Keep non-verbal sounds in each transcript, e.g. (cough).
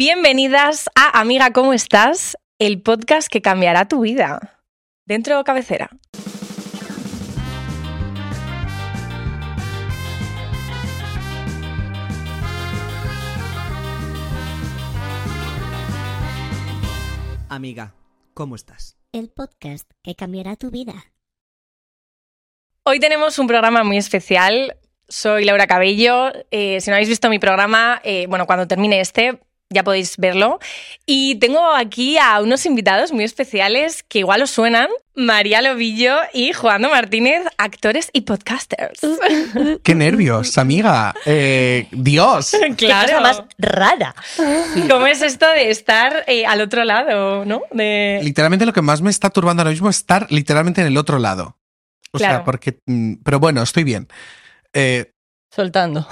Bienvenidas a Amiga, ¿cómo estás? El podcast que cambiará tu vida. Dentro cabecera. Amiga, ¿cómo estás? El podcast que cambiará tu vida. Hoy tenemos un programa muy especial. Soy Laura Cabello. Eh, si no habéis visto mi programa, eh, bueno, cuando termine este, ya podéis verlo. Y tengo aquí a unos invitados muy especiales que igual os suenan. María Lobillo y Juan Martínez, actores y podcasters. (laughs) ¡Qué nervios, amiga! Eh, ¡Dios! (laughs) Claro. cosa más rara. (laughs) ¿Cómo es esto de estar eh, al otro lado, no? De... Literalmente lo que más me está turbando ahora mismo es estar literalmente en el otro lado. O Claro. sea, porque... mm, Pero bueno, estoy bien. Eh, Soltando.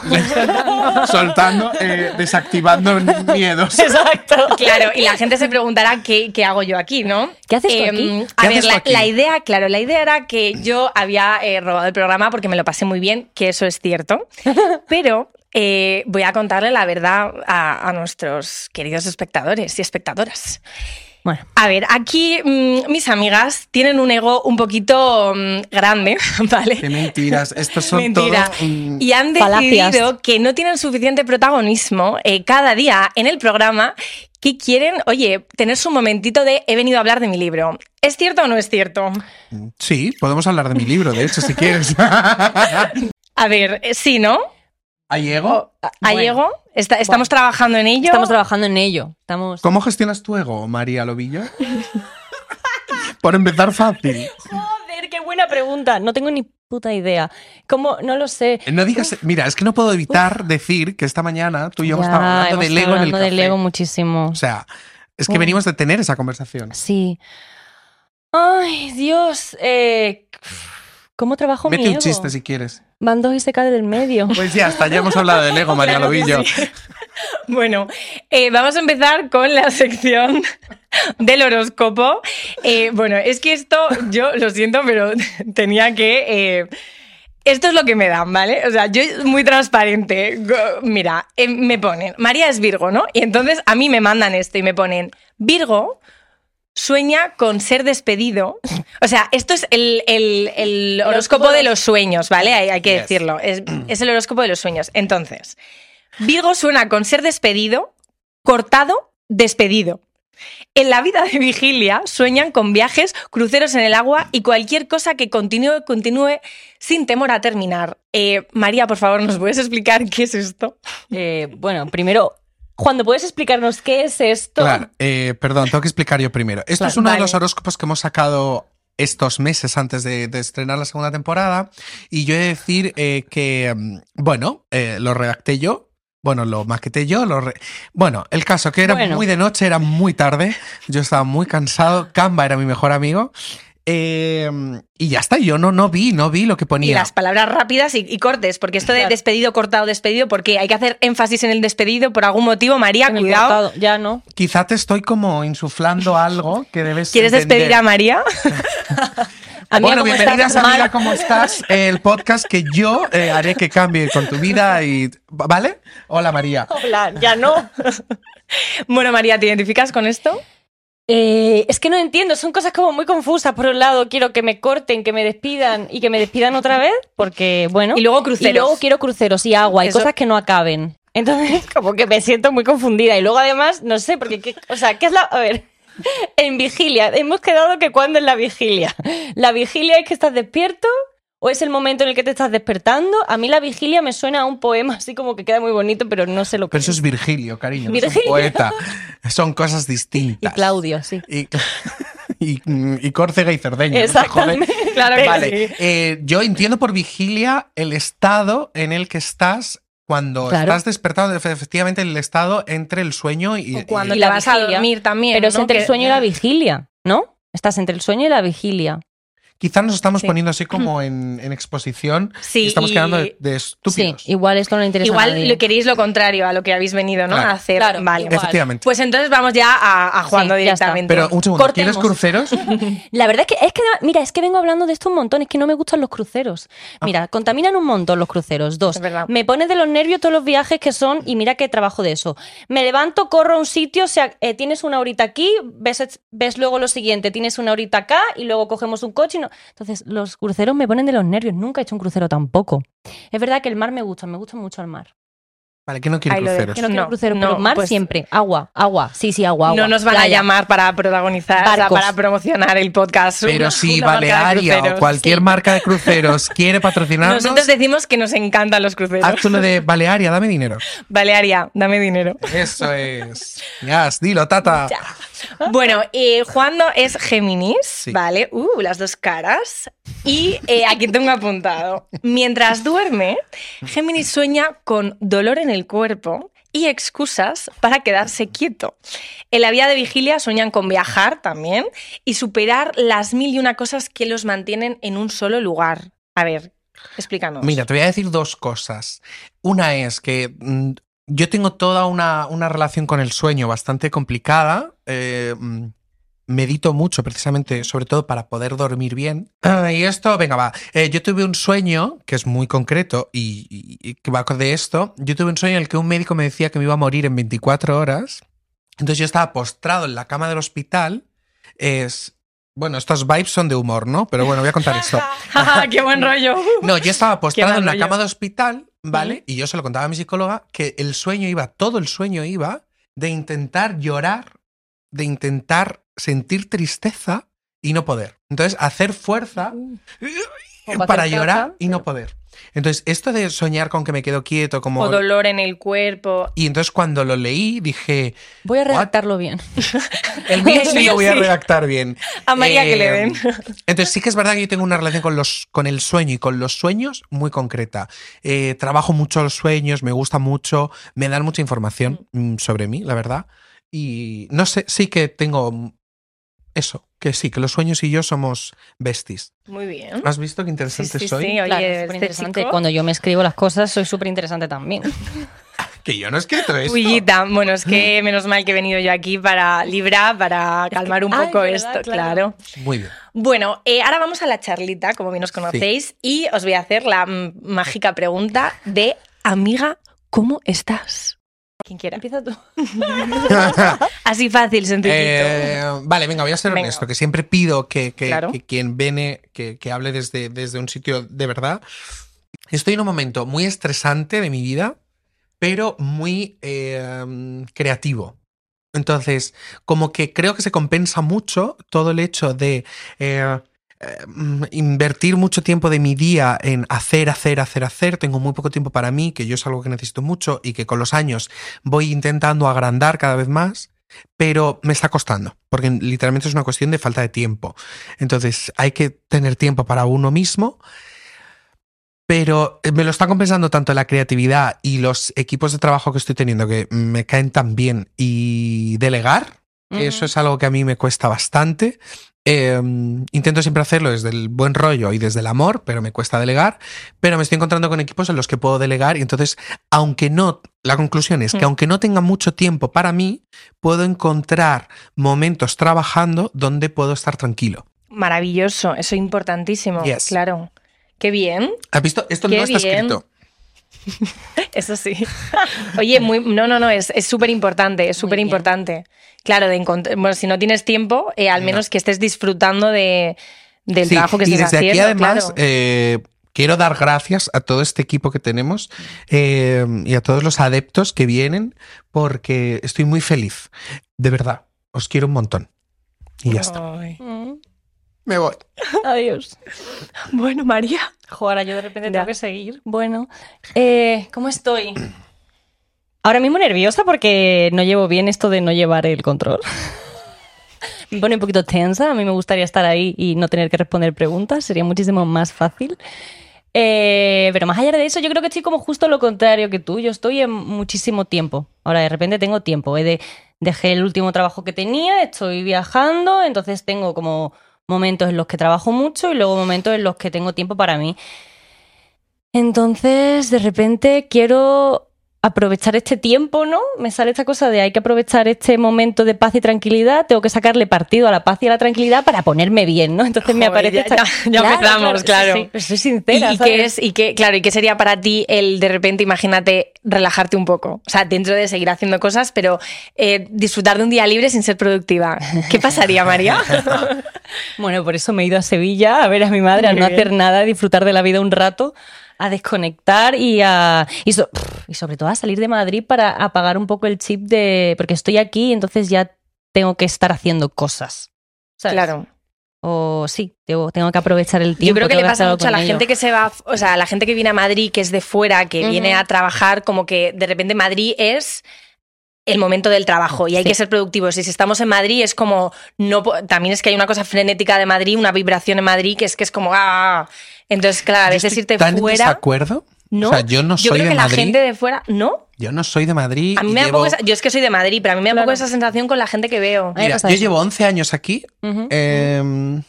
Soltando, eh, desactivando miedos. (laughs) Exacto. Claro, y la gente se preguntará qué, qué hago yo aquí, ¿no? ¿Qué haces tú Em, aquí? A ¿Qué ver, la, aquí? la idea, claro, la idea era que yo había eh, robado el programa porque me lo pasé muy bien, que eso es cierto, (laughs) pero eh, voy a contarle la verdad a, a nuestros queridos espectadores y espectadoras. Bueno, A ver, aquí mm, mis amigas tienen un ego un poquito mm, grande, (laughs) ¿vale? ¡Qué mentiras! Estos son Mentira. todos... Y han Falacias. decidido que no tienen suficiente protagonismo eh, cada día en el programa que quieren, oye, tener su momentito de he venido a hablar de mi libro. ¿Es cierto o no es cierto? Sí, podemos hablar de mi libro, de hecho, si quieres. (laughs) A ver, eh, sí, ¿no? ¿Ahí llego? ¿A Bueno. Diego? Está- estamos trabajando en ello. estamos trabajando en ello. Estamos. ¿Cómo gestionas tu ego, María Lobillo? (laughs) Por empezar fácil. Joder, qué buena pregunta. No tengo ni puta idea. ¿Cómo? No lo sé. No digas... Mira, es que no puedo evitar decir que esta mañana tú y yo hemos Ya, estado hablando de Lego en el hablando de café. Lego muchísimo. O sea, es que venimos de tener esa conversación. Sí. Ay, Dios. eh, ¿Cómo trabajo mi Mete un ego? chiste si quieres. Van dos y se cae del medio. (laughs) Pues ya está, ya hemos hablado de Lego, (laughs) María Claro Lobillo. sí. (laughs) Bueno, eh, vamos a empezar con la sección del horóscopo. Eh, bueno, es que esto, yo lo siento, pero tenía que... eh, esto es lo que me dan, ¿vale? O sea, yo muy transparente. Mira, eh, me ponen, María es Virgo, ¿no? Y entonces a mí me mandan esto y me ponen, Virgo sueña con ser despedido. (laughs) O sea, esto es el, el- el horóscopo de los sueños, ¿vale? Hay, hay que Yes. decirlo. Es, (clears throat) es el horóscopo de los sueños. Entonces, Virgo suena con ser despedido, cortado, despedido. En la vida de vigilia sueñan con viajes, cruceros en el agua y cualquier cosa que continúe, continúe sin temor a terminar. Eh, María, por favor, ¿nos puedes explicar qué es esto? Eh, bueno, primero, Juan, ¿puedes explicarnos qué es esto? Claro, eh, perdón, tengo que explicar yo primero. Esto Claro, es uno vale. de los horóscopos que hemos sacado estos meses antes de, de estrenar la segunda temporada. Y yo he de decir eh, que, mm, bueno, eh, lo redacté yo. Bueno, lo maqueté yo. Lo re- Bueno, el caso que era Bueno. muy de noche, era muy tarde. Yo estaba muy cansado. Canva era mi mejor amigo. Eh, y ya está, yo no, no vi, no vi lo que Y ponía. las palabras rápidas y, y cortes, porque esto de Claro. despedido, cortado, despedido, porque hay que hacer énfasis en el despedido por algún motivo. María, En cuidado. cortado. Ya no. Quizá te estoy como insuflando algo que debes ¿Quieres entender. despedir a María? (laughs) Amiga, bueno, ¿cómo bienvenidas estás? amiga. ¿cómo estás? El podcast que yo eh, haré que cambie con tu vida y... ¿Vale? Hola María. Hola, ya no. (laughs) bueno, María, ¿te identificas con esto? Eh, es que no entiendo, son cosas como muy confusas. Por un lado, quiero que me corten, que me despidan y que me despidan otra vez, porque, bueno. Y luego cruceros. Y luego quiero cruceros y agua y Eso- cosas que no acaben. Entonces, (laughs) como que me siento muy confundida. Y luego, además, no sé, porque, ¿qué- o sea, ¿qué es la. A ver. (laughs) En vigilia, hemos quedado que cuándo es la vigilia. ¿La vigilia es que estás despierto? ¿O es el momento en el que te estás despertando? A mí la vigilia me suena a un poema así como que queda muy bonito, pero no sé lo que Pero eso es Virgilio, cariño. no es un Virgilio. poeta. (laughs) Son cosas Y distintas. Claudio, sí. Y, y, y Córcega y Cerdeña. no Exactamente. jode. Claro que Vale, sí. eh, yo entiendo por vigilia el estado en el que estás cuando Claro. estás despertando, efe- efectivamente el estado entre el sueño y... O cuando y te la vas a vigilia. dormir también. Pero es ¿no? entre el sueño y la vigilia, ¿no? Estás entre el sueño y la vigilia. Quizás nos estamos Sí. poniendo así como en, en exposición Sí, y estamos y- quedando de, de estúpidos. Sí, igual esto no le interesa a Igual nadie. lo queréis lo contrario a lo que habéis venido, ¿no? Claro. A hacer. Claro, vale. igual. Efectivamente. Pues entonces vamos ya a, a jugando Sí, directamente. Pero un segundo, Cortemos. ¿quieres cruceros? (laughs) La verdad es que, es que, mira, es que vengo hablando de esto un montón, es que no me gustan los cruceros. Mira, contaminan un montón los cruceros. Dos, Es verdad. me pones de los nervios todos los viajes que son y mira que trabajo de eso. Me levanto, corro a un sitio, o sea, eh, tienes una horita aquí, ves, ves luego lo siguiente, tienes una horita acá y luego cogemos un coche y no... Entonces, los cruceros me ponen de los nervios, nunca he hecho un crucero tampoco. Es verdad que el mar me gusta, me gusta mucho el mar. Vale, ¿quién no lo cruceros? Que no quiero No, crucero, no, pero mar pues- siempre. Agua, agua, sí, sí, agua, agua. no nos van a llamar para protagonizar, o sea, Barcos. para promocionar el podcast. Pero Una- si Balearia o cruceros. cualquier Sí. marca de cruceros quiere patrocinarnos, Nosotros decimos que nos encantan los cruceros. haz uno de Balearia, dame dinero. Balearia, dame dinero. Eso es. Ya, dilo, tata. Bueno, eh, Juan no es Géminis, Sí. ¿vale? Uh, las dos caras. Y eh, aquí tengo apuntado. Mientras duerme, Géminis sueña con dolor en el cuerpo y excusas para quedarse quieto. En la vida de vigilia sueñan con viajar también y superar las mil y una cosas que los mantienen en un solo lugar. A ver, explícanos. Mira, te voy a decir dos cosas. Una es que mm, yo tengo toda una, una relación con el sueño bastante complicada. eh, mm, medito mucho precisamente, sobre todo para poder dormir bien. Ah, (clears throat) y esto, venga, va. Eh, yo tuve un sueño que es muy concreto y, y- y que va de esto. Yo tuve un sueño en el que un médico me decía que me iba a morir en 24 horas. Entonces yo estaba postrado en la cama del hospital. Es. Bueno, estos vibes son de humor, ¿no? Pero bueno, voy a contar esto. (laughs) ¡Qué buen rollo! No, yo estaba postrado en la rollo. cama de hospital, ¿vale? Y yo se lo contaba a mi psicóloga que el sueño iba, todo el sueño iba de intentar llorar, de intentar sentir tristeza y no poder. Entonces, hacer fuerza Como para hacer llorar caca, y no poder. Entonces, esto de soñar con que me quedo quieto, como... O dolor en el cuerpo. Y entonces cuando lo leí dije, Voy a redactarlo bien. (laughs) el mío sí lo voy a (laughs) redactar bien. A María que le Eh, den. Entonces sí que es verdad que yo tengo una relación con, los, con el sueño y con los sueños muy concreta. Eh, trabajo mucho los sueños, me gusta mucho, me dan mucha información mm, sobre mí, la verdad. Y no sé, sí que tengo mm, eso, que sí, que los sueños y yo somos besties. Muy bien. ¿Has visto qué interesante sí, soy? sí, oye, Claro, súper interesante. chico- Cuando yo me escribo las cosas, soy súper interesante también. (laughs) Que yo no he escrito esto. Uyita, bueno, es que menos mal que he venido yo aquí para librar, para calmar un Ay, poco verdad, esto, claro. claro. Muy bien. Bueno, eh, ahora vamos a la charlita, como bien os conocéis, y os voy a hacer la mágica pregunta de amiga, ¿cómo estás? Quien quiera. Empieza tú. (laughs) Así fácil, sencillito. Eh, vale, venga, voy a ser Venga. honesto, que siempre pido que, que- Claro. que quien viene, que, que hable desde, desde un sitio de verdad. Estoy en un momento muy estresante de mi vida, pero muy eh, creativo. Entonces, como que creo que se compensa mucho todo el hecho de eh, invertir mucho tiempo de mi día en hacer, hacer, hacer, hacer. Tengo muy poco tiempo para mí, que yo es algo que necesito mucho y que con los años voy intentando agrandar cada vez más pero me está costando, porque literalmente es una cuestión de falta de tiempo. Entonces hay que tener tiempo para uno mismo, pero me lo está compensando tanto la creatividad y los equipos de trabajo que estoy teniendo que me caen tan bien y delegar, eso es algo que a mí me cuesta bastante. Eh, intento siempre hacerlo desde el buen rollo y desde el amor, pero me cuesta delegar. Pero me estoy encontrando con equipos en los que puedo delegar y entonces, aunque no, la conclusión es que Mm. aunque no tenga mucho tiempo para mí, puedo encontrar momentos trabajando donde puedo estar tranquilo. Maravilloso, eso es importantísimo. Yes. Claro. Qué bien, ¿Has visto? Esto Qué no está bien. escrito. (laughs) eso sí. Oye, muy, no, no, no, es súper importante, es súper importante. Claro, de bueno, si no tienes tiempo, eh, al No. menos que estés disfrutando de, del Sí, trabajo que y estés desde haciendo. aquí además claro. eh, quiero dar gracias a todo este equipo que tenemos eh, y a todos los adeptos que vienen porque estoy muy feliz. De verdad, os quiero un montón. Y ya está. Ay. Mm. Me voy. (laughs) Adiós. Bueno, María. Jo, ahora yo de repente Ya. tengo que seguir. Bueno, eh, ¿cómo estoy? Ahora mismo nerviosa porque no llevo bien esto de no llevar el control. Me pone un poquito tensa. A mí me gustaría estar ahí y no tener que responder preguntas. Sería muchísimo más fácil. Eh, pero más allá de eso, yo creo que estoy como justo lo contrario que tú. Yo estoy en muchísimo tiempo. Ahora de repente tengo tiempo. He de- dejé el último trabajo que tenía, estoy viajando, entonces tengo como momentos en los que trabajo mucho y luego momentos en los que tengo tiempo para mí. Entonces, de repente quiero aprovechar este tiempo, ¿no? Me sale esta cosa de hay que aprovechar este momento de paz y tranquilidad, tengo que sacarle partido a la paz y a la tranquilidad para ponerme bien, ¿no? Entonces me aparece ya- esta... ya- ya empezamos, claro. Sí, sí, soy ¿Y, sincera, y ¿sabes? qué es, y qué, claro, ¿y qué sería para ti el de repente, imagínate, relajarte un poco? O sea, dentro de seguir haciendo cosas, pero eh, disfrutar de un día libre sin ser productiva. ¿Qué pasaría, María? (laughs) Bueno, por eso me he ido a Sevilla a ver a mi madre, a no hacer nada, a disfrutar de la vida un rato, a desconectar y a y, so- y sobre todo a salir de Madrid para apagar un poco el chip de porque estoy aquí, entonces ya tengo que estar haciendo cosas. ¿sabes? Claro. O sí, tengo, tengo que aprovechar el tiempo. Yo creo que le pasa mucho a la ello. gente que se va, o sea, a la gente que viene a Madrid, que es de fuera, que viene a trabajar, como que de repente Madrid es el momento del trabajo y hay Sí. que ser productivos. Y si estamos en Madrid es como no también es que hay una cosa frenética de Madrid, una vibración en Madrid que es que es como ah. Entonces, claro, a Yo veces estoy irte tan fuera, desacuerdo. ¿no? O sea, yo no Yo soy creo de que la Madrid. gente de fuera, ¿no? Yo no soy de Madrid. A mí me da llevo- poco esa- yo es que soy de Madrid, pero a mí me da Claro. poco esa sensación con la gente que veo. Mira, yo eso. llevo 11 años aquí eh,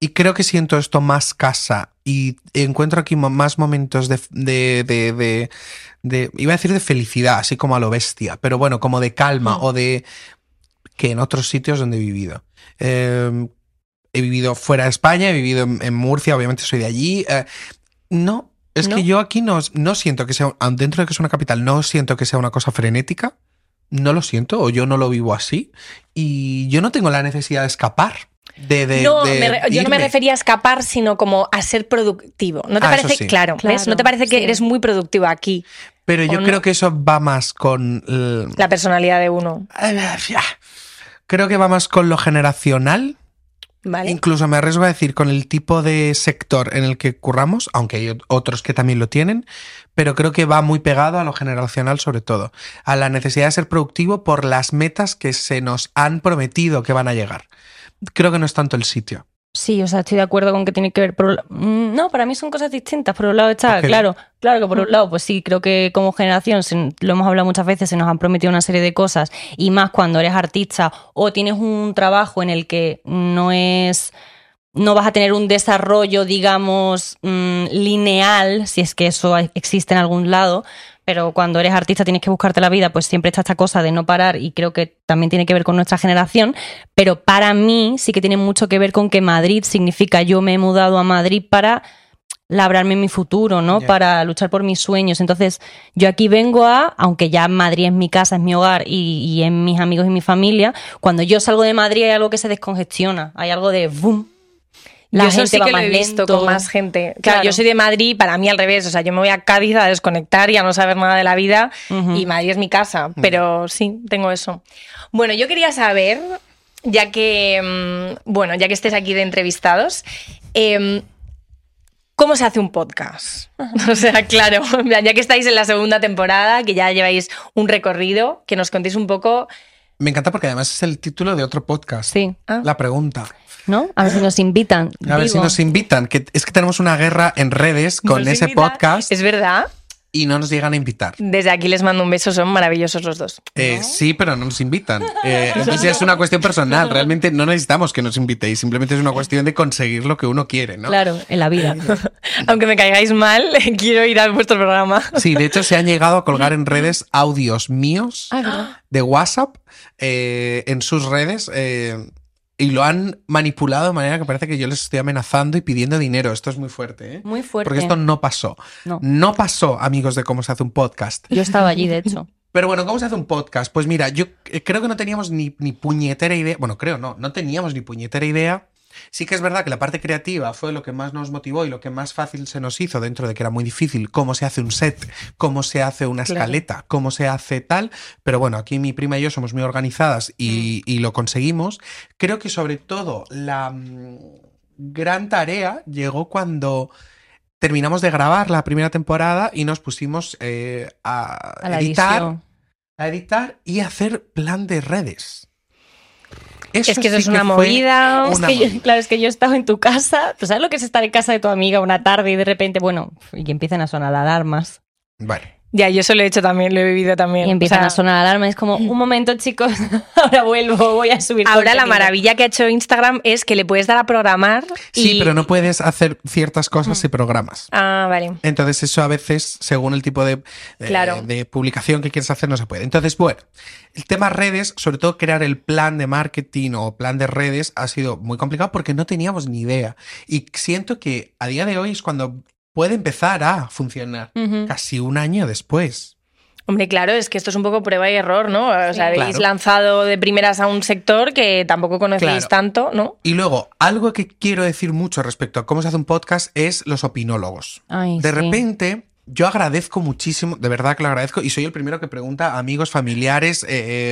y creo que siento esto más casa y encuentro aquí más momentos de, de, de- de- de- iba a decir de felicidad, así como a lo bestia, pero bueno, como de calma o de que en otros sitios donde he vivido. Eh, he vivido fuera de España, he vivido en, en Murcia, obviamente soy de allí. eh, no, es ¿No? que yo aquí no, no siento que sea, aun dentro de que es una capital, no siento que sea una cosa frenética. No lo siento, o yo no lo vivo así. Y yo no tengo la necesidad de escapar. De, de- no, de me re- yo no me refería a escapar, sino como a ser productivo. ¿No te Ah, eso parece? sí. Claro, ¿ves? ¿No te parece que sí. eres muy productivo aquí? Pero yo ¿o creo que eso va más con. el- La personalidad de uno, Creo que va más con lo generacional. Incluso me arriesgo a decir con el tipo de sector en el que curramos, aunque hay ot- otros que también lo tienen, pero creo que va muy pegado a lo generacional sobre todo, a la necesidad de ser productivo por las metas que se nos han prometido que van a llegar. Creo que no es tanto el sitio. Sí, o sea, estoy de acuerdo con que tiene que ver. Por un Mm, no, para mí son cosas distintas. Por un lado está, claro, claro que por un lado, pues sí, creo que como generación, se- lo hemos hablado muchas veces, se nos han prometido una serie de cosas y más cuando eres artista o tienes un trabajo en el que no es. No vas a tener un desarrollo, digamos, mm, lineal, si es que eso existe en algún lado, pero cuando eres artista tienes que buscarte la vida, pues siempre está esta cosa de no parar y creo que también tiene que ver con nuestra generación, pero para mí sí que tiene mucho que ver con que Madrid significa yo me he mudado a Madrid para labrarme mi futuro, ¿no? Para luchar por mis sueños. Entonces, yo aquí vengo a, aunque ya Madrid es mi casa, es mi hogar y, y en mis amigos y mi familia, cuando yo salgo de Madrid hay algo que se descongestiona, hay algo de boom. La yo eso gente sí va que lo más he visto lento. con más gente. Claro, Claro. yo soy de Madrid, para mí al revés. O sea, yo me voy a Cádiz a desconectar y a no saber nada de la vida. Y Madrid es mi casa. Pero sí, tengo eso. Bueno, yo quería saber, ya que, mm, bueno, ya que estés aquí de entrevistados, em, ¿cómo se hace un podcast? (laughs) O sea, claro, ya que estáis en la segunda temporada, que ya lleváis un recorrido, que nos contéis un poco. Me encanta porque además es el título de otro podcast. Sí, Ah. La pregunta. ¿No? A ver si nos invitan. A ver si nos invitan. Que es que tenemos una guerra en redes con nos ese invita- podcast Es verdad. y no nos llegan a invitar. Desde aquí les mando un beso, son maravillosos los dos. Eh, sí, pero no nos invitan. (laughs) Eh, entonces ya es una cuestión personal. Realmente no necesitamos que nos invitéis. Simplemente es una cuestión de conseguir lo que uno quiere, ¿no? Claro, en la vida. (laughs) Aunque me caigáis mal, (laughs) quiero ir a vuestro programa. Sí, de hecho se han llegado a colgar en redes audios míos Ah, de WhatsApp eh, en sus redes eh, y lo han manipulado de manera que parece que yo les estoy amenazando y pidiendo dinero. Esto es muy fuerte, ¿eh? Muy fuerte. Porque esto no pasó. No. No pasó, amigos de cómo se hace un podcast. Yo estaba allí, de hecho. (laughs) Pero bueno, ¿cómo se hace un podcast? Pues mira, yo eh, creo que no teníamos ni, ni puñetera idea. Bueno, creo no, no teníamos ni puñetera idea. Sí que es verdad que la parte creativa fue lo que más nos motivó y lo que más fácil se nos hizo dentro de que era muy difícil cómo se hace un set, cómo se hace una Claro. escaleta, cómo se hace tal. Pero bueno, aquí mi prima y yo somos muy organizadas y, y lo conseguimos. Creo que sobre todo la mm, gran tarea llegó cuando terminamos de grabar la primera temporada y nos pusimos eh, a, A editar a editar y hacer plan de redes. Es que eso sí es una movida. una Es que yo- claro, es que yo he estado en tu casa. ¿Tú sabes lo que es estar en casa de tu amiga una tarde y de repente, bueno, y que empiecen a sonar alarmas? Bueno, Ya, yo eso lo he hecho también, lo he vivido también. Y empiezan O sea, a sonar alarmas. Es como, un momento, chicos, (laughs) ahora vuelvo, voy a subir. Ahora la contenido". maravilla que ha hecho Instagram es que le puedes dar a programar. Sí, pero no puedes hacer ciertas cosas y programas. Ah, vale. Entonces eso a veces, según el tipo de, eh, Claro. de publicación que quieres hacer, no se puede. Entonces, bueno, el tema redes, sobre todo crear el plan de marketing o plan de redes, ha sido muy complicado porque no teníamos ni idea. Y siento que a día de hoy es cuando puede empezar a funcionar, casi un año después. Hombre, claro, es que esto es un poco prueba y error, ¿no? O sea, habéis Claro. lanzado de primeras a un sector que tampoco conocéis Claro. tanto, ¿no? Y luego, algo que quiero decir mucho respecto a cómo se hace un podcast es los opinólogos. Ay, De sí. repente, yo agradezco muchísimo, de verdad que lo agradezco, y soy el primero que pregunta a amigos, familiares, eh,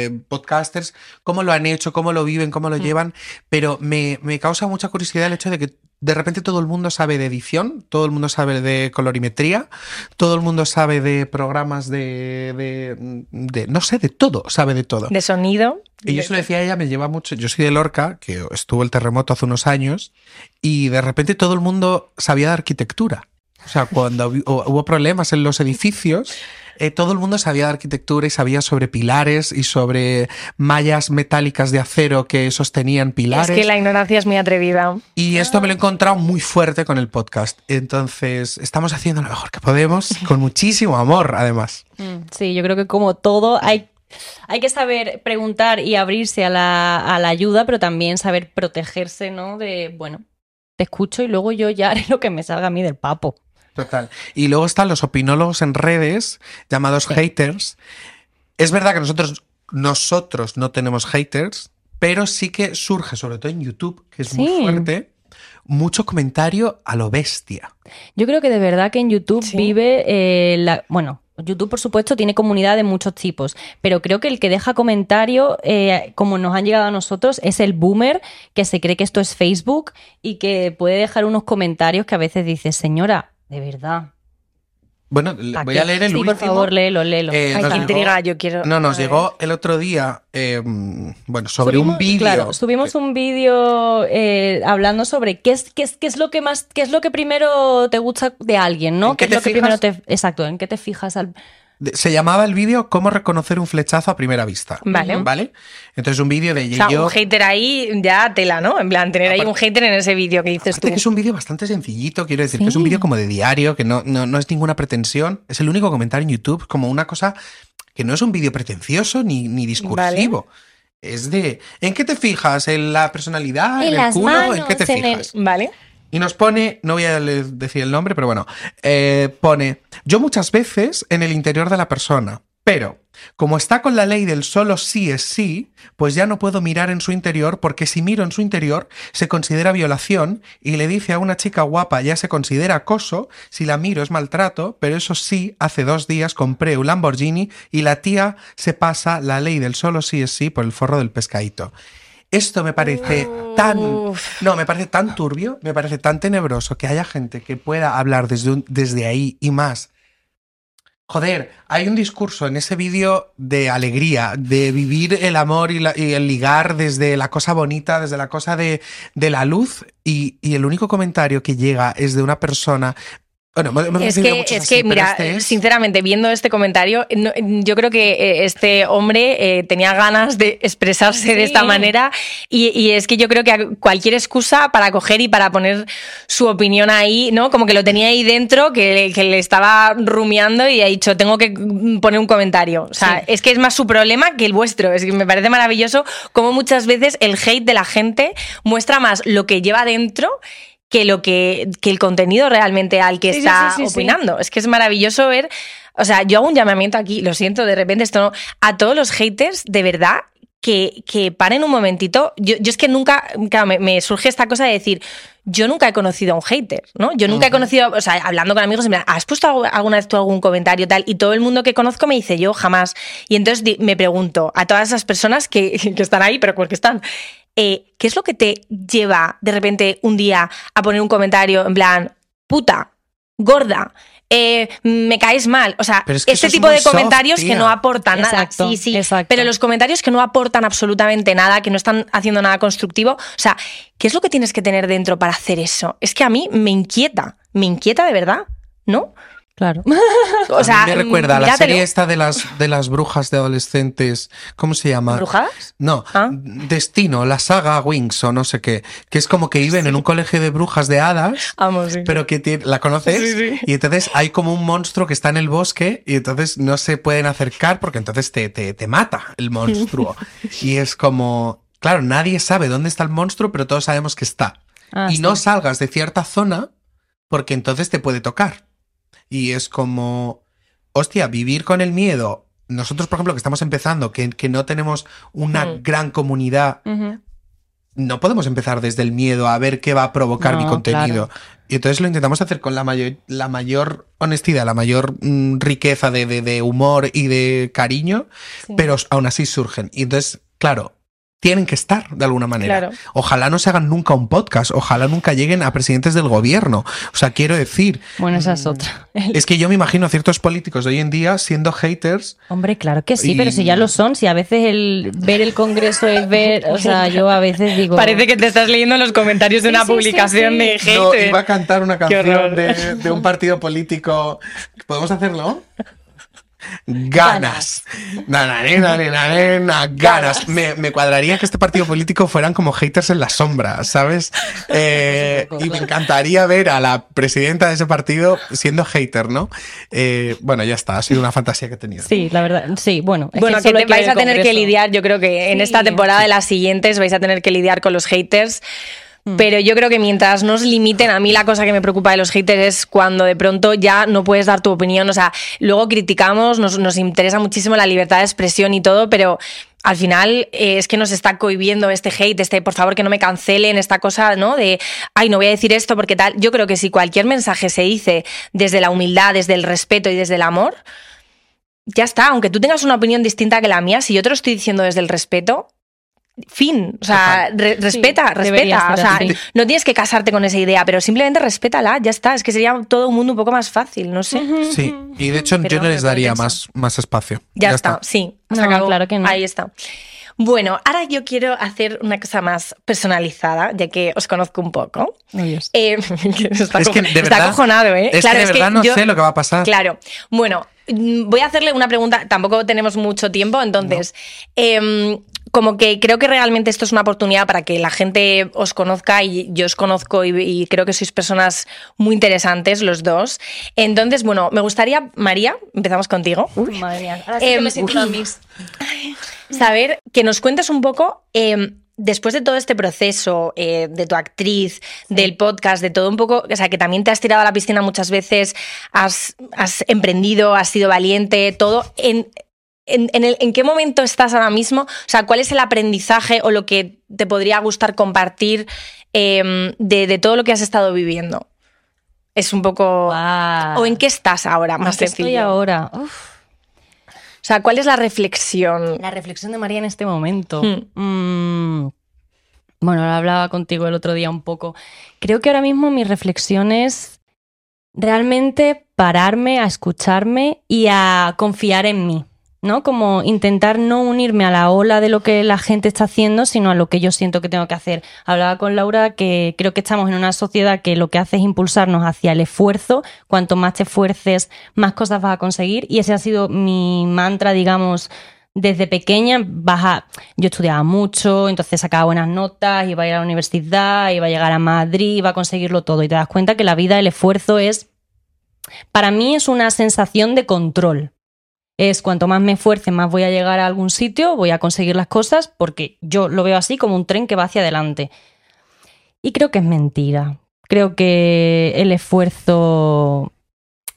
eh, podcasters, cómo lo han hecho, cómo lo viven, cómo Mm. lo llevan, pero me, me causa mucha curiosidad el hecho de que de repente todo el mundo sabe de edición, todo el mundo sabe de colorimetría, todo el mundo sabe de programas de, de, de- no sé, de todo, sabe de todo. De sonido. Y yo se lo decía a ella, me lleva mucho. Yo soy de Lorca, que estuvo el terremoto hace unos años, y de repente todo el mundo sabía de arquitectura. O sea, cuando hubo hubo problemas en los edificios, eh, todo el mundo sabía de arquitectura y sabía sobre pilares y sobre mallas metálicas de acero que sostenían Es pilares. que la ignorancia es muy atrevida. Y esto me lo he encontrado muy fuerte con el podcast. Entonces, estamos haciendo lo mejor que podemos, (laughs) con muchísimo amor, además. Mm, Sí, yo creo que como todo hay, hay que saber preguntar y abrirse a la, a la ayuda, pero también saber protegerse, ¿no? De, bueno, te escucho y luego yo ya haré lo que me salga a mí del papo. Total. Y luego están los opinólogos en redes, llamados haters. Es verdad que nosotros, nosotros no tenemos haters, pero sí que surge, sobre todo en YouTube, que es muy fuerte, mucho comentario a lo bestia. Yo creo que de verdad que en YouTube Sí. vive eh, la. Bueno, YouTube, por supuesto, tiene comunidad de muchos tipos, pero creo que el que deja comentario, eh, como nos han llegado a nosotros, es el boomer que se cree que esto es Facebook y que puede dejar unos comentarios que a veces dices, señora, de verdad. Bueno, le- ¿pa' voy qué?". a leer el sí, último. por favor, léelo, léelo. Eh, Ay, qué intriga, yo quiero. No, nos llegó el otro día, eh, bueno, sobre un vídeo. Claro, subimos un vídeo eh, hablando sobre qué es, qué, es, qué es lo que más, qué es lo que primero te gusta de alguien, ¿no? ¿En qué es te lo que fijas? primero te. Exacto, en qué te fijas al. Se llamaba el vídeo Cómo reconocer un flechazo a primera vista. Vale. ¿Vale? Entonces un vídeo de O sea, yo. un hater ahí ya tela, ¿no? En plan, tener ahí un hater en ese vídeo que dices tú. que es un vídeo bastante sencillito, quiero decir, que es un vídeo como de diario, que no, no, no es ninguna pretensión. Es el único comentario en YouTube, como una cosa que no es un vídeo pretencioso ni, ni discursivo. Es de, ¿en qué te fijas? ¿En la personalidad? ¿En, En el las culo? ¿En qué te en el- fijas? Vale. Y nos pone, no voy a decir el nombre, pero bueno, eh, pone, yo muchas veces en el interior de la persona, pero como está con la ley del solo sí es sí, pues ya no puedo mirar en su interior porque si miro en su interior se considera violación y le dice a una chica guapa ya se considera acoso, si la miro es maltrato, pero eso sí, hace dos días compré un Lamborghini y la tía se pasa la ley del solo sí es sí por el forro del pescadito. Esto me parece tan... Uf. No, me parece tan turbio, me parece tan tenebroso que haya gente que pueda hablar desde, un- desde ahí y más. Joder, hay un discurso en ese vídeo de alegría, de vivir el amor y, la- y el ligar desde la cosa bonita, desde la cosa de, de la luz, y, y el único comentario que llega es de una persona. Bueno, hemos- hemos Es que, es así, que mira, este es- sinceramente, viendo este comentario, no- yo creo que eh, este hombre eh, tenía ganas de expresarse de esta manera y, y es que yo creo que cualquier excusa para coger y para poner su opinión ahí, ¿no? Como que lo tenía ahí dentro, que, que le estaba rumiando y ha dicho, tengo que mm, poner un comentario. O sea, Sí. es que es más su problema que el vuestro. Es que me parece maravilloso cómo muchas veces el hate de la gente muestra más lo que lleva dentro que lo que, que el contenido realmente al que Sí, está sí, sí, sí. opinando. Es que es maravilloso ver. O sea, yo hago un llamamiento aquí, lo siento, de repente esto no. A todos los haters, de verdad, que, que paren un momentito. Yo, yo es que nunca, claro, me, me surge esta cosa de decir, yo nunca he conocido a un hater, ¿no? Yo nunca he conocido, o sea, hablando con amigos, plan, ¿has puesto algu- alguna vez tú algún comentario tal? Y todo el mundo que conozco me dice, yo jamás. Y entonces me pregunto a todas esas personas que, (laughs) que están ahí, pero porque están, eh, ¿qué es lo que te lleva de repente un día a poner un comentario en plan, puta, gorda, eh, me caes mal? O sea, Pero es que este es tipo de soft, comentarios que no aportan nada. Exacto, Sí, sí. exacto. Pero los comentarios que no aportan absolutamente nada, que no están haciendo nada constructivo. O sea, ¿qué es lo que tienes que tener dentro para hacer eso? Es que a mí me inquieta, me inquieta de verdad, ¿no? Claro. (laughs) O sea, A mí me recuerda a la serie esta de las, de las brujas de adolescentes. ¿Cómo se llama? ¿Brujadas? No, Ah. Destino, la saga Wings o no sé qué. Que es como que viven en un colegio de brujas de hadas. Vamos, sí. Pero que tiene- la conoces Sí, sí. y entonces hay como un monstruo que está en el bosque y entonces no se pueden acercar porque entonces te, te, te mata el monstruo. (laughs) y es como, claro, nadie sabe dónde está el monstruo, pero todos sabemos que está. Ah, y sí. no salgas de cierta zona porque entonces te puede tocar. Y es como, hostia, vivir con el miedo. Nosotros, por ejemplo, que estamos empezando, que, que no tenemos una gran comunidad, no podemos empezar desde el miedo a ver qué va a provocar mi contenido. Y entonces lo intentamos hacer con la mayor, la mayor honestidad, la mayor mm, riqueza de, de- de humor y de cariño, Sí. pero aún así surgen. Y entonces, claro, tienen que estar de alguna manera. Claro. Ojalá no se hagan nunca un podcast, ojalá nunca lleguen a presidentes del gobierno. O sea, quiero decir, Bueno, esa es otra. es que yo me imagino a ciertos políticos de hoy en día siendo haters. Hombre, claro que sí, Y- pero si ya lo son, si a veces el ver el Congreso es ver, o sea, yo a veces digo... Parece que te estás leyendo los comentarios de una sí, sí, publicación sí. de hate. No, iba a cantar una canción de, de un partido político. ¿Podemos hacerlo? Ganas. Na, na, na, na, na, na, na, ganas. Me, me cuadraría que este partido político fueran como haters en la sombra, ¿sabes? (laughs) Eh, y me encantaría ver a la presidenta de ese partido siendo hater, ¿no? Eh, bueno, ya está, ha sido una fantasía que he tenido. Sí, la verdad, sí, bueno. es Bueno, que, vais a tener que lidiar, yo creo que en Sí. esta temporada de las siguientes vais a tener que lidiar con los haters. Mm. Pero yo creo que mientras nos limiten, a mí la cosa que me preocupa de los haters es cuando de pronto ya no puedes dar tu opinión. O sea, luego criticamos, nos, nos interesa muchísimo la libertad de expresión y todo, pero al final eh, es que nos está cohibiendo este hate, este por favor que no me cancelen, esta cosa, ¿no? De, ay, no voy a decir esto porque tal. Yo creo que si cualquier mensaje se dice desde la humildad, desde el respeto y desde el amor, ya está, aunque tú tengas una opinión distinta que la mía, si yo te lo estoy diciendo desde el respeto, fin, o sea, re- respeta, respeta, o sea, no tienes que casarte con esa idea, pero simplemente respétala, ya está, es que sería todo un mundo un poco más fácil, no sé. Sí, y de hecho Pero yo no les daría más, más espacio. Ya, está, sí, se No, acabó. claro que no. Ahí está. Bueno, ahora yo quiero hacer una cosa más personalizada, ya que os conozco un poco. Oh, Dios. Eh, (laughs) está, Es que de está verdad- acojonado, ¿eh? Es que de verdad no yo- sé lo que va a pasar. Claro. Bueno, mm, voy a hacerle una pregunta. Tampoco tenemos mucho tiempo, entonces. em, como que creo que realmente esto es una oportunidad para que la gente os conozca y yo os conozco y, y creo que sois personas muy interesantes los dos. Entonces, bueno, me gustaría, María, empezamos contigo, Madre mía, ahora sí que me siento saber que nos cuentes un poco, em, después de todo este proceso, eh, de tu actriz, del podcast, de todo un poco, o sea, que también te has tirado a la piscina muchas veces, has, has emprendido, has sido valiente, todo, en, en, en el- ¿en qué momento estás ahora mismo? O sea, ¿cuál es el aprendizaje o lo que te podría gustar compartir em, de, de todo lo que has estado viviendo? Es un poco... ¿O en qué estás ahora? Más ¿En qué sencillo. estoy ahora? Uf. O sea, ¿cuál es la reflexión? La reflexión de María en este momento. Hmm. Mm, bueno, lo hablaba contigo el otro día un poco. Creo que ahora mismo mi reflexión es realmente pararme a escucharme y a confiar en mí. ¿No? Como intentar no unirme a la ola de lo que la gente está haciendo, sino a lo que yo siento que tengo que hacer. Hablaba con Laura que creo que estamos en una sociedad que lo que hace es impulsarnos hacia el esfuerzo. Cuanto más te esfuerces, más cosas vas a conseguir. Y ese ha sido mi mantra, digamos, desde pequeña. Vas a... Yo estudiaba mucho, entonces sacaba buenas notas, iba a ir a la universidad, iba a llegar a Madrid, iba a conseguirlo todo. Y te das cuenta que la vida, el esfuerzo es... Para mí es una sensación de control es cuanto más me esfuerce, más voy a llegar a algún sitio, voy a conseguir las cosas, porque yo lo veo así como un tren que va hacia adelante. Y creo que es mentira. Creo que el esfuerzo...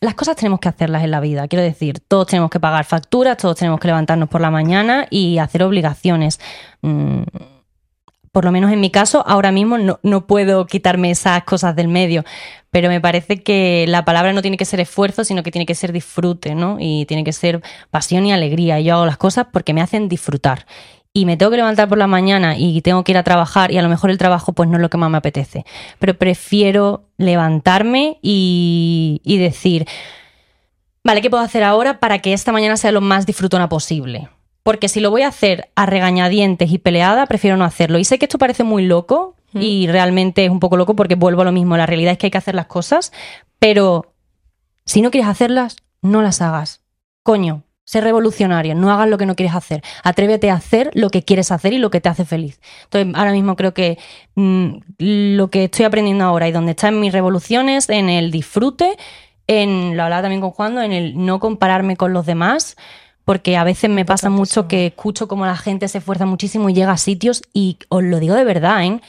Las cosas tenemos que hacerlas en la vida, quiero decir, todos tenemos que pagar facturas, todos tenemos que levantarnos por la mañana y hacer obligaciones. Mm, por lo menos en mi caso, ahora mismo no, no puedo quitarme esas cosas del medio, pero me parece que la palabra no tiene que ser esfuerzo, sino que tiene que ser disfrute, ¿no? Y tiene que ser pasión y alegría. Y yo hago las cosas porque me hacen disfrutar. Y me tengo que levantar por la mañana y tengo que ir a trabajar y a lo mejor el trabajo pues no es lo que más me apetece. Pero prefiero levantarme y, y decir, vale, ¿qué puedo hacer ahora para que esta mañana sea lo más disfrutona posible? Porque si lo voy a hacer a regañadientes y peleada, prefiero no hacerlo. Y sé que esto parece muy loco y realmente es un poco loco porque vuelvo a lo mismo. La realidad es que hay que hacer las cosas, pero Si no quieres hacerlas, no las hagas. Coño, sé revolucionario, no hagas lo que no quieres hacer. Atrévete a hacer lo que quieres hacer y lo que te hace feliz. Entonces, ahora mismo creo que mm, lo que estoy aprendiendo ahora y donde están mis revoluciones, en el disfrute, en, lo hablaba también con Juan, en el no compararme con los demás, porque a veces me pasa mucho que escucho como la gente se esfuerza muchísimo y llega a sitios y os lo digo de verdad, ¿eh?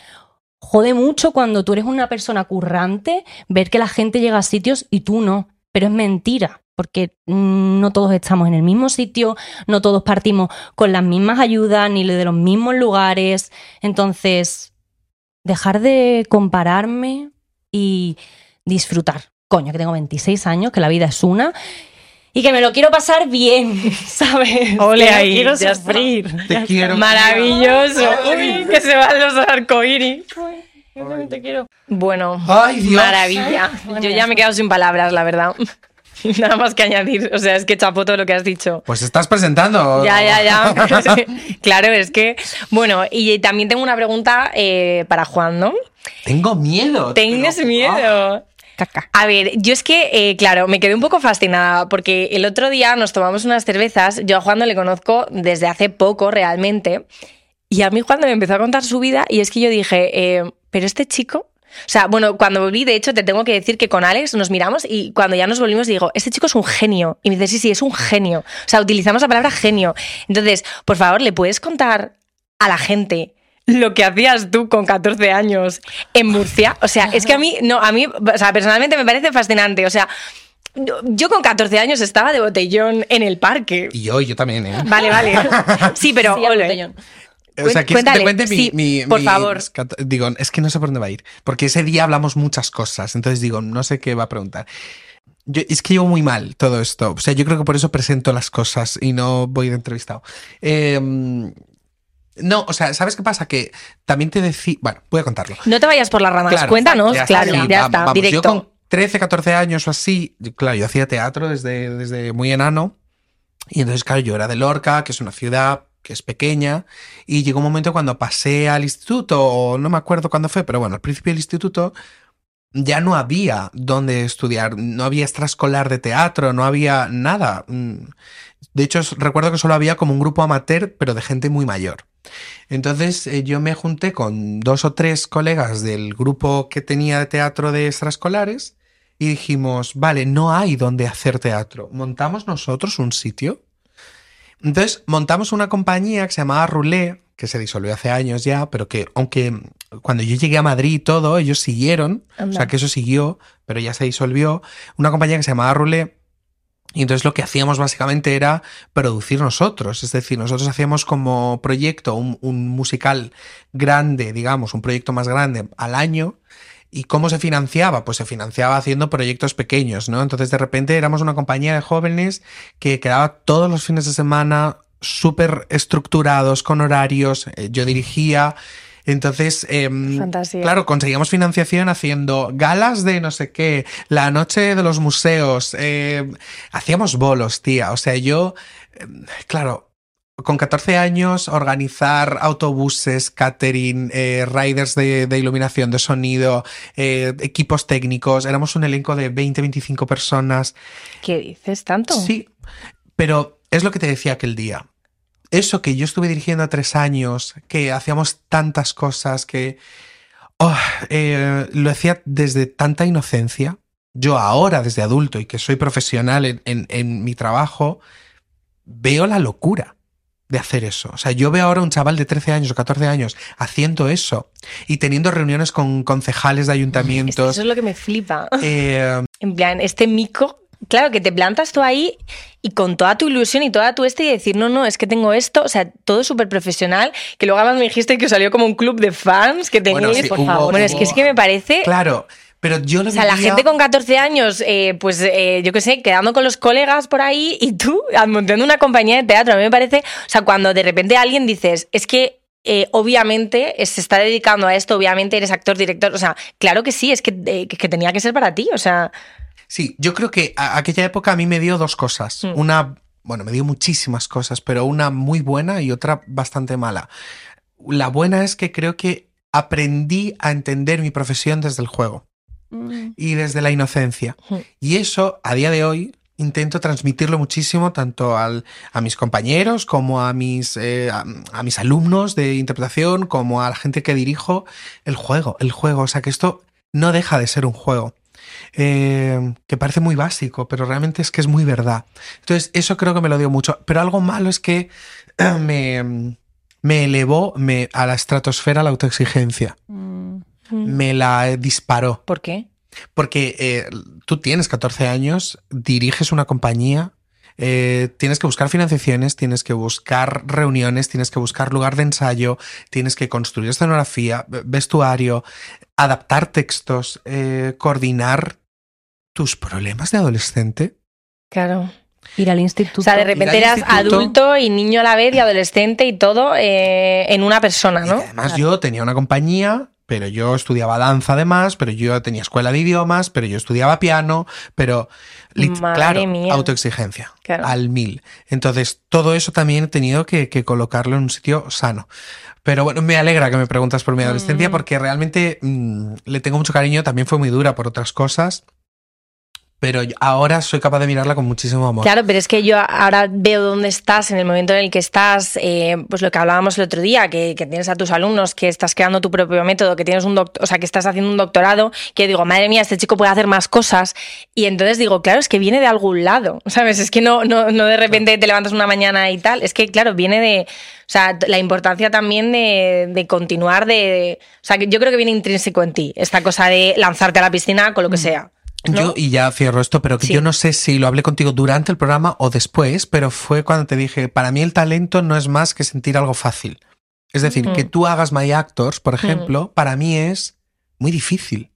Jode mucho cuando tú eres una persona currante ver que la gente llega a sitios y tú no, pero es mentira, porque mm, no todos estamos en el mismo sitio, no todos partimos con las mismas ayudas ni de los mismos lugares, entonces dejar de compararme y disfrutar. Coño, que tengo 26 años, que la vida es una y que me lo quiero pasar bien, (laughs) ¿sabes? Ole Que ahí, quiero ya sufrir. Te quiero. Maravilloso. Uy, que se van los arcoíris. Yo también te quiero. Bueno, Ay, Dios. maravilla. Yo ya me he quedado sin palabras, la verdad. (laughs) Nada más que añadir. O sea, es que chapo todo lo que has dicho. Pues estás presentando. Ya, ya, ya. (laughs) Claro, es que. Bueno, y también tengo una pregunta eh, para Juan, ¿no? Tengo miedo. ¿Tienes pero- miedo? A ver, yo es que, eh, claro, me quedé un poco fascinada porque el otro día nos tomamos unas cervezas. Yo a Juan no le conozco desde hace poco realmente. Y a mí Juan me empezó a contar su vida y es que yo dije, eh, pero este chico. O sea, bueno, cuando volví, de hecho, te tengo que decir que con Alex nos miramos y cuando ya nos volvimos digo, este chico es un genio. Y me dice, sí, sí, es un genio. O sea, utilizamos la palabra genio. Entonces, por favor, ¿le puedes contar a la gente lo que hacías tú con 14 años en Murcia? O sea, es que a mí, no, a mí, o sea, personalmente me parece fascinante. O sea, yo- con 14 años estaba de botellón en el parque. Y yo, yo también, ¿eh? Vale, vale. Sí, pero. Sí, ole. O sea, ¿quieres que te cuente mi, sí, mi- por mi- favor. Digo, es que no sé por dónde va a ir. Porque ese día hablamos muchas cosas. Entonces digo, no sé qué va a preguntar. Yo, es que llevo muy mal todo esto. O sea, yo creo que por eso presento las cosas y no voy de entrevistado. Eh, no, o sea, ¿sabes qué pasa? Que también te decía. Bueno, voy a contarlo. No te vayas por las ramas. Claro, Cuéntanos, ya está, claro, sí, ya va- está, vamos, directo. Yo con 13, 14 años o así, claro, yo hacía teatro desde, desde muy enano. Y entonces, claro, yo era de Lorca, que es una ciudad que es pequeña. Y llegó un momento cuando pasé al instituto, o no me acuerdo cuándo fue, pero bueno, al principio del instituto ya no había dónde estudiar, no había extraescolar de teatro, no había nada. Mm. De hecho, recuerdo que solo había como un grupo amateur, pero de gente muy mayor. Entonces eh, yo me junté con dos o tres colegas del grupo que tenía de teatro de extraescolares y dijimos, vale, no hay donde hacer teatro. ¿Montamos nosotros un sitio? Entonces montamos una compañía que se llamaba Roulé, que se disolvió hace años ya, pero que aunque cuando yo llegué a Madrid y todo, ellos siguieron, o sea que eso siguió, pero ya se disolvió, una compañía que se llamaba Roulé. Y entonces lo que hacíamos básicamente era producir nosotros, es decir, nosotros hacíamos como proyecto un, musical grande, digamos, un proyecto más grande al año. ¿Y cómo se financiaba? Pues se financiaba haciendo proyectos pequeños, ¿no? Entonces de repente éramos una compañía de jóvenes que quedaba todos los fines de semana súper estructurados, con horarios, eh, yo dirigía. Entonces, em, claro, conseguíamos financiación haciendo galas de no sé qué, la noche de los museos, eh, hacíamos bolos, tía. O sea, yo, eh, claro, con 14 años, organizar autobuses, catering, eh, riders de, de iluminación, de sonido, eh, equipos técnicos, éramos un elenco de 20, 25 personas. ¿Qué dices tanto? Sí, pero es lo que te decía aquel día. Eso que yo estuve dirigiendo tres años, que hacíamos tantas cosas, que oh, eh, lo hacía desde tanta inocencia. Yo ahora, desde adulto y que soy profesional en, en- en mi trabajo, veo la locura de hacer eso. O sea, yo veo ahora un chaval de 13 años o 14 años haciendo eso y teniendo reuniones con concejales de ayuntamientos. eso es lo que me flipa. eh, En plan, este mico, claro, que te plantas tú ahí y con toda tu ilusión y toda tu este y decir, no, no, es que tengo esto, o sea, todo súper profesional, que luego además me dijiste que salió como un club de fans que tenéis, Bueno, sí, por hubo- favor. Bueno, es que es que me parece... claro, pero yo lo O sea, la gente con 14 años, eh, pues eh, yo qué sé, quedando con los colegas por ahí y tú montando una compañía de teatro. A mí me parece, o sea, cuando de repente alguien dices, es que eh, obviamente se está dedicando a esto, obviamente eres actor, director, o sea, claro que sí, es que, eh, que- que tenía que ser para ti, o sea, Sí, yo creo que a- aquella época a mí me dio dos cosas. Mm. Una, bueno, me dio muchísimas cosas, pero una muy buena y otra bastante mala. La buena es que creo que aprendí a entender mi profesión desde el juego. Mm. y desde la inocencia. Ujú. Y eso, a día de hoy, intento transmitirlo muchísimo tanto al, a mis compañeros como a mis, eh, a, a mis alumnos de interpretación, como a la gente que dirijo. El juego, el juego. O sea, que esto no deja de ser un juego. Eh, que parece muy básico, pero realmente es que es muy verdad. Entonces, eso creo que me lo dio mucho. Pero algo malo es que (clears throat) me, me elevó me, a la estratosfera la autoexigencia. Mm. Me la disparó. ¿Por qué? Porque eh, tú tienes 14 años, diriges una compañía, eh, tienes que buscar financiaciones, tienes que buscar reuniones, tienes que buscar lugar de ensayo, tienes que construir escenografía, ve- vestuario, adaptar textos, eh, coordinar tus problemas de adolescente. Claro. Ir al instituto. O sea, de repente eras instituto. adulto y niño a la vez y adolescente y todo eh, en una persona, Y ¿no? que además yo tenía una compañía, pero yo estudiaba danza además, pero yo tenía escuela de idiomas, pero yo estudiaba piano, pero claro, mía. autoexigencia Claro. al mil. Entonces, todo eso también he tenido que, que colocarlo en un sitio sano. Pero bueno, me alegra que me preguntas por mi adolescencia Mm. porque realmente mm, le tengo mucho cariño, también fue muy dura por otras cosas, pero ahora soy capaz de mirarla con muchísimo amor. Claro, pero es que yo ahora veo dónde estás, en el momento en el que estás, eh, pues lo que hablábamos el otro día, que, que tienes a tus alumnos, que estás creando tu propio método, que tienes un doctor, o sea, que estás haciendo un doctorado, que digo, madre mía, este chico puede hacer más cosas. Y entonces digo, claro, es que viene de algún lado, (laughs) ¿sabes? Es que no, no, no de repente te levantas una mañana y tal. Es que, claro, viene de. O sea, la importancia también de, de continuar, de. O sea, que yo creo que viene intrínseco en ti, esta cosa de lanzarte a la piscina con lo que sea. ¿No? Yo, y ya cierro esto, pero que Sí. yo no sé si lo hablé contigo durante el programa o después, pero fue cuando te dije, para mí el talento no es más que sentir algo fácil. Es decir, que tú hagas My Actors, por ejemplo, para mí es muy difícil.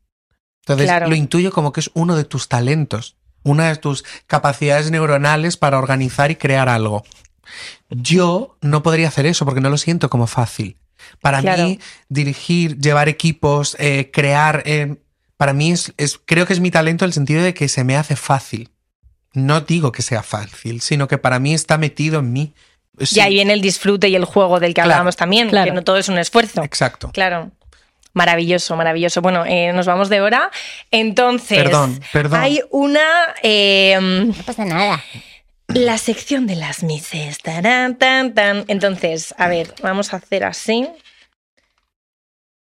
Entonces Claro. lo intuyo como que es uno de tus talentos, una de tus capacidades neuronales para organizar y crear algo. Yo no podría hacer eso porque no lo siento como fácil. Para Claro. mí, dirigir, llevar equipos, eh, crear, eh, para mí es, es- creo que es mi talento en el sentido de que se me hace fácil. No digo que sea fácil, sino que para mí está metido en mí. Sí, Y ahí viene el disfrute y el juego del que Claro, hablábamos también, claro. que no todo es un esfuerzo. Exacto. Claro. Maravilloso, maravilloso. Bueno, eh, nos vamos de hora. Entonces, Perdón, perdón. hay una. eh, No pasa nada. la sección de las mises. Tarán, tan, tan. Entonces, a ver, vamos a hacer así.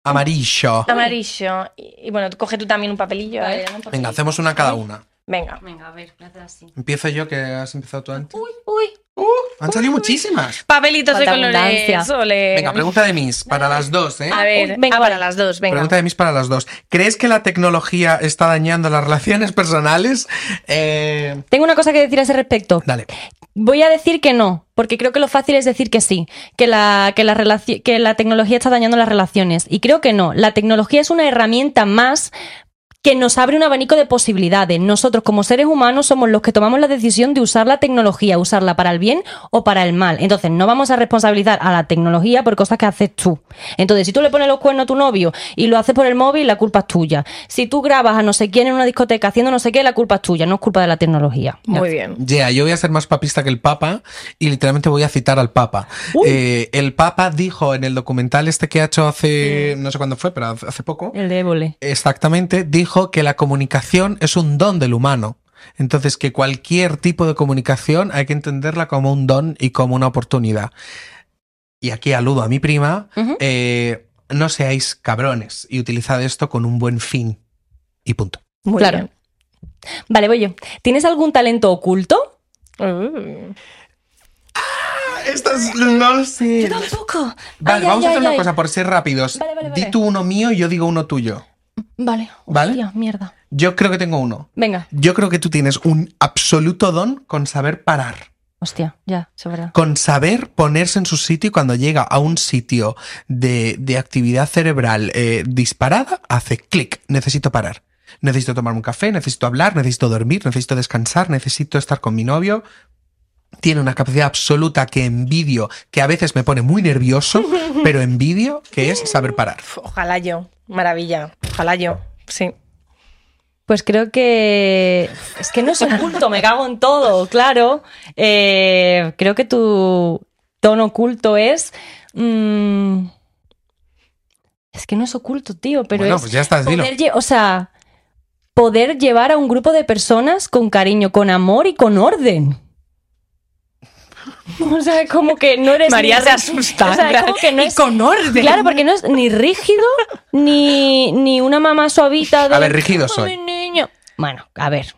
Amarillo. Amarillo. Y, y bueno, coge tú también un papelillo. Vale, dame un papelito. Venga, hacemos una cada una. Venga. Venga, a ver, voy así. Empiezo yo, que has empezado tú antes. Uy, uy. Han salido muchísimas. Papelitos de colores. ole. Venga, pregunta de mis, para las dos, ¿eh? A ver, venga, ah, para las dos, venga. Pregunta de mis para las dos. ¿Crees que la tecnología está dañando las relaciones personales? Eh, Tengo una cosa que decir a ese respecto. dale. Voy a decir que no, porque creo que lo fácil es decir que sí, que la, que la, relaci- que la tecnología está dañando las relaciones. Y creo que no. La tecnología es una herramienta más que nos abre un abanico de posibilidades. Nosotros como seres humanos somos los que tomamos la decisión de usar la tecnología, usarla para el bien o para el mal. Entonces no vamos a responsabilizar a la tecnología por cosas que haces tú. Entonces si tú le pones los cuernos a tu novio y lo haces por el móvil, la culpa es tuya. Si tú grabas a no sé quién en una discoteca haciendo no sé qué, la culpa es tuya, no es culpa de la tecnología. Muy bien. Ya, yo voy a ser más papista que el Papa y literalmente voy a citar al Papa. Eh, el Papa dijo en el documental este que ha hecho hace, no sé cuándo fue, pero hace hace poco, El de Évole. exactamente, dijo que la comunicación es un don del humano. Entonces, que cualquier tipo de comunicación hay que entenderla como un don y como una oportunidad. Y aquí aludo a mi prima, eh, no seáis cabrones y utilizad esto con un buen fin. Y punto. Muy Claro. bien. Vale, voy yo. ¿Tienes algún talento oculto? Uh. Estas no lo sé. tampoco. Vale, vamos a hacer una cosa por ser rápidos. Vale, vale, Di vale. tú uno mío y yo digo uno tuyo. Vale. Vale. Hostia, mierda. Yo creo que tengo uno. Venga. Yo creo que tú tienes un absoluto don con saber parar. Hostia, ya, es verdad. Con saber ponerse en su sitio y cuando llega a un sitio de, de actividad cerebral eh, disparada, hace clic, necesito parar. Necesito tomarme un café, necesito hablar, necesito dormir, necesito descansar, necesito estar con mi novio. Tiene una capacidad absoluta que envidio, que a veces me pone muy nervioso, (laughs) pero envidio, que es saber parar. Ojalá yo. Maravilla. Ojalá yo. Sí. Pues creo que. Es que no es oculto, me cago en todo, claro. Eh, creo que tu tono oculto es. mm, es que no es oculto, tío, pero bueno, es. pues ya estás, poder o sea, poder llevar a un grupo de personas con cariño, con amor y con orden. (laughs) O sea, como que no eres. María ni se asusta. O sea, es como que no y es- con orden. Claro, porque no es ni rígido, ni, ni una mamá suavita de. A ver, rígido soy. "Ay, niño". Bueno, a ver.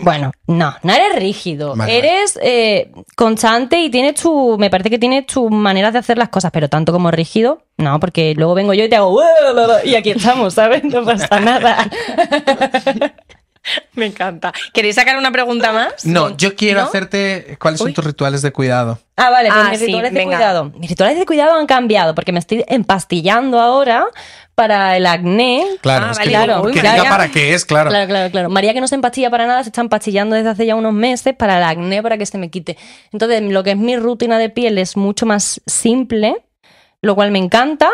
Bueno, no, no eres rígido. Vale, eres eh, constante y tienes tu. Me parece que tienes tus maneras de hacer las cosas, pero tanto como rígido, no, porque luego vengo yo y te hago. Y aquí estamos, ¿sabes? No pasa nada. (laughs) (laughs) Me encanta. ¿Queréis sacar una pregunta más? No, yo quiero ¿No? hacerte. ¿Cuáles son Uy. tus rituales de cuidado? Ah, vale, pues Ah, mis sí, rituales de venga. cuidado. Mis rituales de cuidado han cambiado porque me estoy empastillando ahora para el acné. Claro, Ah, es vale, que, claro. Uy, María. para qué es, claro. Claro, claro, claro. María que no se empastilla para nada, se está empastillando desde hace ya unos meses para el acné, para que se me quite. Entonces, lo que es mi rutina de piel es mucho más simple, lo cual me encanta.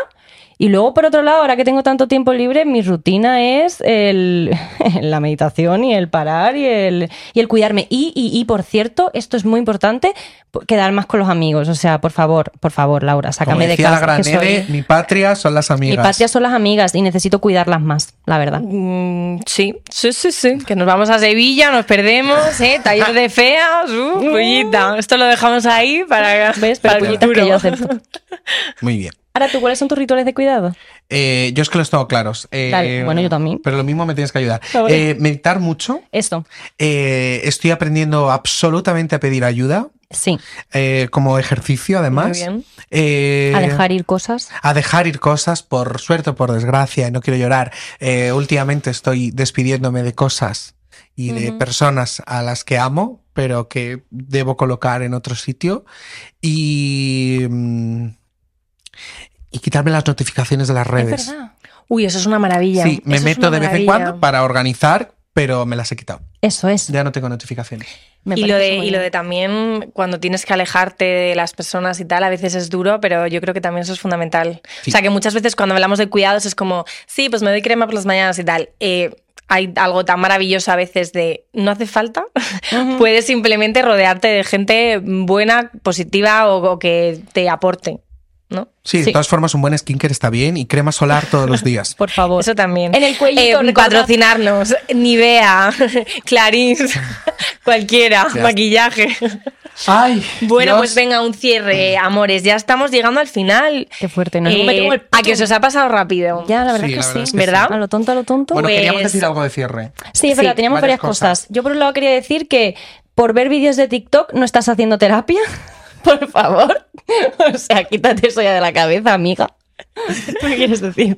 Y luego, por otro lado, ahora que tengo tanto tiempo libre, mi rutina es el, (laughs) la meditación y el parar y el, y el cuidarme. Y, y, y, por cierto, esto es muy importante, quedar más con los amigos. O sea, por favor, por favor, Laura, Como sácame de decía casa. la gran que soy- Ede, mi patria son las amigas. mi patria son las amigas y necesito cuidarlas más, la verdad. Mm, sí, sí, sí, sí. Que nos vamos a Sevilla, nos perdemos, ¿eh? Taller de feas, uh, (laughs) pullita. Esto lo dejamos ahí para, ¿Ves? para Pero el pullitas que yo acepto. (laughs) Muy bien. Ahora, ¿tú cuáles son tus rituales de cuidado? Eh, yo es que los tengo claros. Eh, Vale, bueno, yo también. Pero lo mismo me tienes que ayudar. Eh, meditar mucho. Esto, Eh, estoy aprendiendo absolutamente a pedir ayuda. sí. como ejercicio, además. Muy bien. A dejar ir cosas. a dejar ir cosas, por suerte o por desgracia, no quiero llorar. últimamente estoy despidiéndome de cosas y de personas a las que amo, pero que debo colocar en otro sitio. Y. mm, y quitarme las notificaciones de las redes. Es verdad. Uy, eso es una maravilla. Sí, me Eso meto de vez en cuando para organizar, pero me las he quitado. Eso es. Ya no tengo notificaciones. Me Y lo, parece de, y lo de también cuando tienes que alejarte de las personas y tal, a veces es duro, pero yo creo que también eso es fundamental. Sí. O sea, que muchas veces cuando hablamos de cuidados es como, sí, pues me doy crema por las mañanas y tal. Eh, hay algo tan maravilloso a veces de no hace falta. (laughs) Puedes simplemente rodearte de gente buena, positiva o, o que te aporte. ¿No? Sí, de Sí. todas formas, un buen skincare está bien y crema solar todos los (laughs) días. Por favor. Eso también. En el cuellito, Eh, recordad- patrocinarnos. Nivea, (laughs) Clarins, (laughs) cualquiera, Ya. maquillaje. Ay, Bueno, Dios. pues venga, un cierre, amores. Ya estamos llegando al final. Qué fuerte. Nos Eh, el a que se os ha pasado rápido. Ya, la verdad Sí, que la sí. verdad es que ¿Verdad? A lo tonto, a lo tonto. Bueno, Pues- queríamos decir algo de cierre. Sí, es verdad, Sí, teníamos varias varias cosas. cosas. Yo por un lado quería decir que por ver vídeos de TikTok no estás haciendo terapia. (laughs) Por favor. O sea, quítate eso ya de la cabeza, amiga. ¿Qué quieres decir?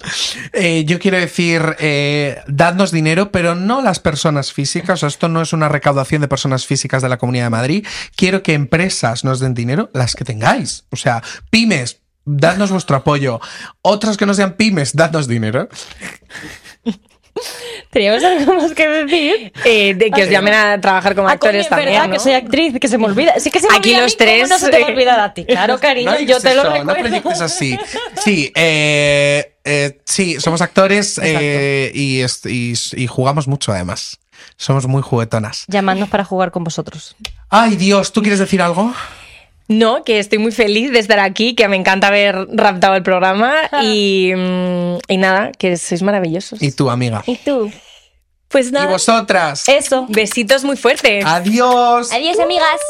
Eh, yo quiero decir, eh, dadnos dinero, pero no las personas físicas. O esto no es una recaudación de personas físicas de la Comunidad de Madrid. Quiero que empresas nos den dinero, las que tengáis. O sea, pymes, dadnos vuestro apoyo. Otras que no sean pymes, dadnos dinero. (laughs) ¿Teníamos algo más que decir? Eh, de que os llamen a trabajar como Ah, coño, actores es también. verdad ¿no? que soy actriz, que se me olvida. Sí que se me Aquí olvida a los mí, ¿cómo tres, no se te va a eh, olvidar a ti. Claro, (laughs) cariño, No yo te lo eso, No recuerdo. proyectes así. (laughs) Sí, eh, eh, sí, somos actores eh, y, est- y- y jugamos mucho además. Somos muy juguetonas. Llamadnos para jugar con vosotros. Ay, Dios, ¿tú quieres decir algo? No, que estoy muy feliz de estar aquí, que me encanta haber raptado el programa (laughs) y, mm, y nada, que sois maravillosos. Y tú, amiga. ¿Y tú? Pues Y nada, vosotras. Eso. besitos muy fuertes. Adiós. Adiós, amigas.